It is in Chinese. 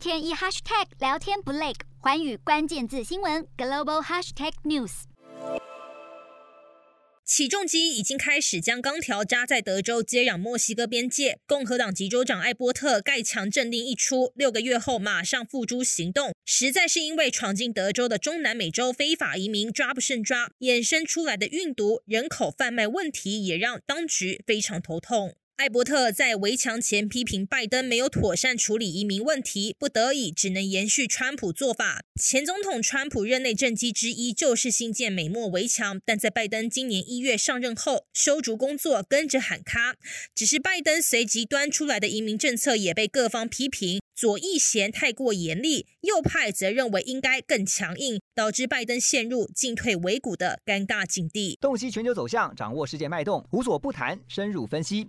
天一 hashtag 聊天不累，寰宇关键字新闻 global hashtag news。起重机已经开始将钢条扎在德州接壤墨西哥边界。共和党籍州长艾波特盖强政令一出，六个月后马上付诸行动，实在是因为闯进德州的中南美洲非法移民抓不胜抓，衍生出来的运毒、人口贩卖问题也让当局非常头痛。艾伯特在围墙前批评拜登没有妥善处理移民问题，不得已只能延续川普做法。前总统川普任内政绩之一就是新建美墨围墙，但在拜登今年一月上任后，修筑工作跟着喊卡。只是拜登随即端出来的移民政策也被各方批评。左翼嫌太过严厉，右派则认为应该更强硬，导致拜登陷入进退维谷的尴尬境地。洞悉全球走向，掌握世界脉动，无所不谈，深入分析。